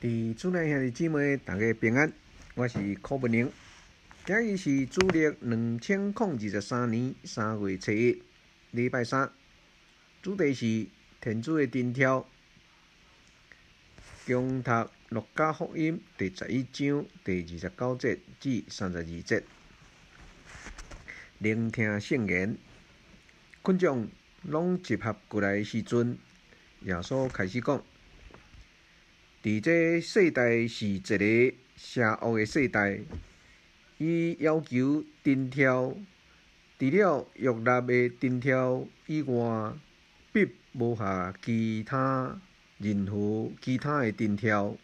伫主内兄弟姊妹，大家平安。我是柯文宁。今日是旧历两千零二十三年三月初一，礼拜三。主题是天主的顶条。共读路加福音第十一章第二十九节至三十二节。聆听圣言。群众拢集合过来的时阵，耶稣开始讲。伫这世代是一个邪恶的世代，伊要求顶条，除了玉立的顶条以外，必无下其他任何其他的顶条，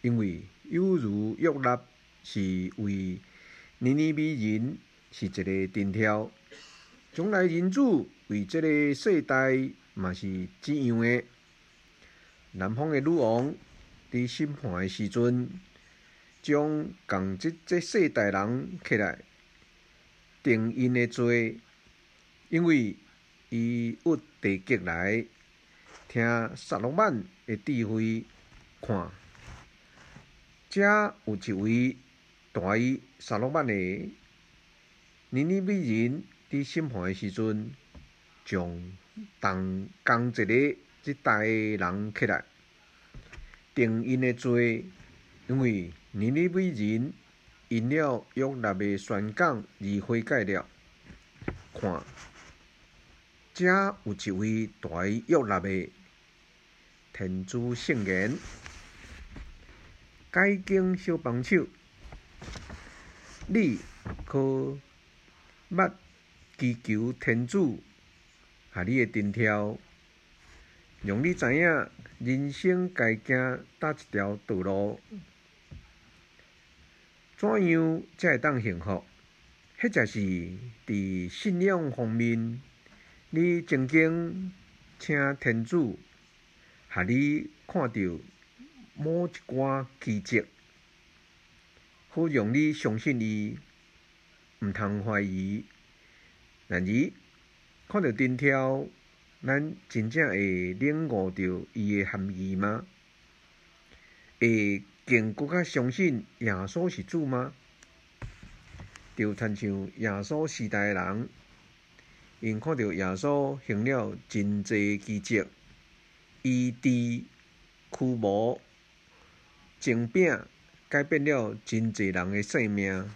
因为犹如玉立是为尼尼微人是一个顶条，将来人主为这个世代嘛是一样的。南方的女王伫审判的时阵，将共即即世代人起来定因的罪，因为伊有地革来，听撒罗曼的智慧，看，遮有一位大于撒罗曼的尼尼美人伫审判的时阵，将同共一个。即代人起来定因的罪，因为尼尼微人因了约纳的宣讲而悔改了。看，遮有一位大约纳的天主圣言，解经小帮手，你可捌祈求天主下你的顶条？让你知影人生该行叨一条道路，怎样才会当幸福？或者是伫信仰方面，你曾经请天主，下你看到某一寡奇迹，好让你相信伊，毋通怀疑。然而，看到顶条。咱真正会领悟到伊的含义吗？会更搁较相信耶稣是主吗？就亲像耶稣时代的人，因看到耶稣行了真济奇迹，医治、驱魔、净饼，改变了真济人的性命，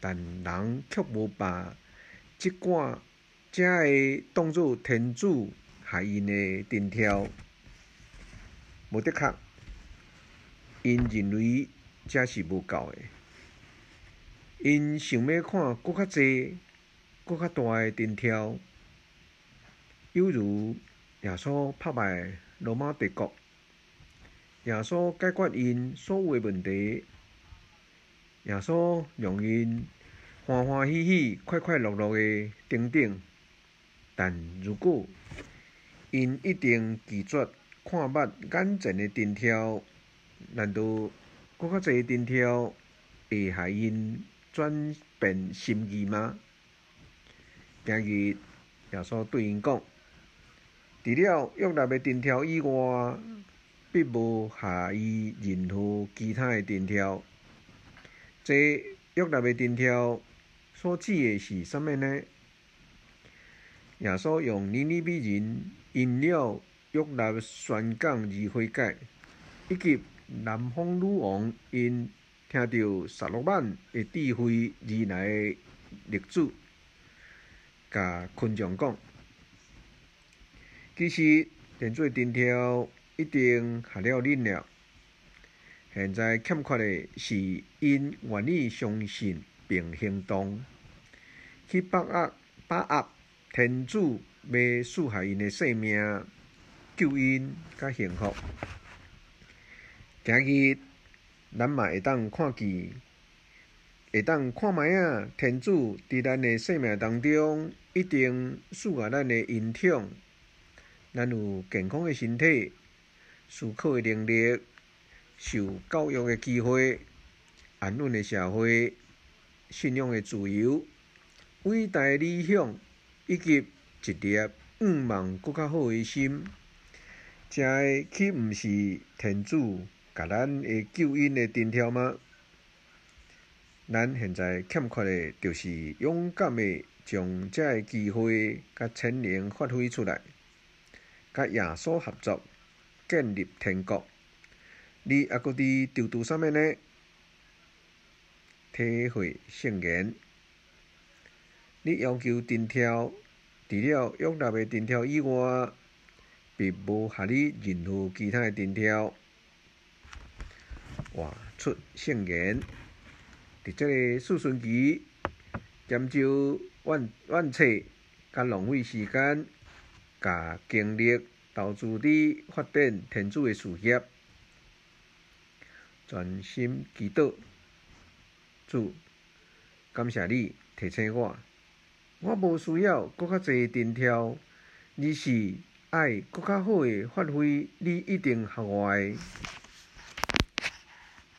但人却无把即寡。才会当作天主下因的顶条，无的确，因认为这是无够的，因想要看搁较济、搁较大的顶条，犹如耶稣打败罗马帝国，耶稣解决因所有的问题，耶稣让因欢欢喜喜、快快乐乐的等等。但如果因一定拒绝看捌眼前的灯条，难道阁较济灯条会害因转变心意吗？今日耶稣对因讲：除了约纳的灯条以外，并无下伊任何其他的灯条。这约纳的灯条所指的是啥物呢？耶稣用尼尼比人因了约纳宣讲而悔改，以及南方女王因听到撒罗曼的智慧而来的例子，甲群众讲：其实天主的顶条已经下了恁了，现在欠缺的是因愿意相信并行动，去把握把握。天主要赐下因的生命，救因甲幸福。今日咱嘛会当看见，会当看觅仔天主伫咱的生命当中，一定赐予咱的恩宠。咱有健康的身体，思考的能力，受教育的机会，安稳的社会，信仰的自由，伟大的理想。以及一粒愿望阁较好诶心，才会岂毋是天主甲咱诶救恩诶灯条吗？咱现在欠缺诶，就是勇敢诶将这个机会甲潜能发挥出来，甲耶稣合作，建立天国。你还佫伫逾伫啥物呢？体会圣言。你要求藤条，除了约纳的藤条以外，并无合理任何其他诶藤条。活出圣言。伫这个四旬期，减少怨怨怼，甲浪费时间，甲精力投资伫发展天主诶事业，专心祈祷。主，感谢你提醒我，我无需要搁较侪电条，而是爱搁较好诶发挥你一定学我诶。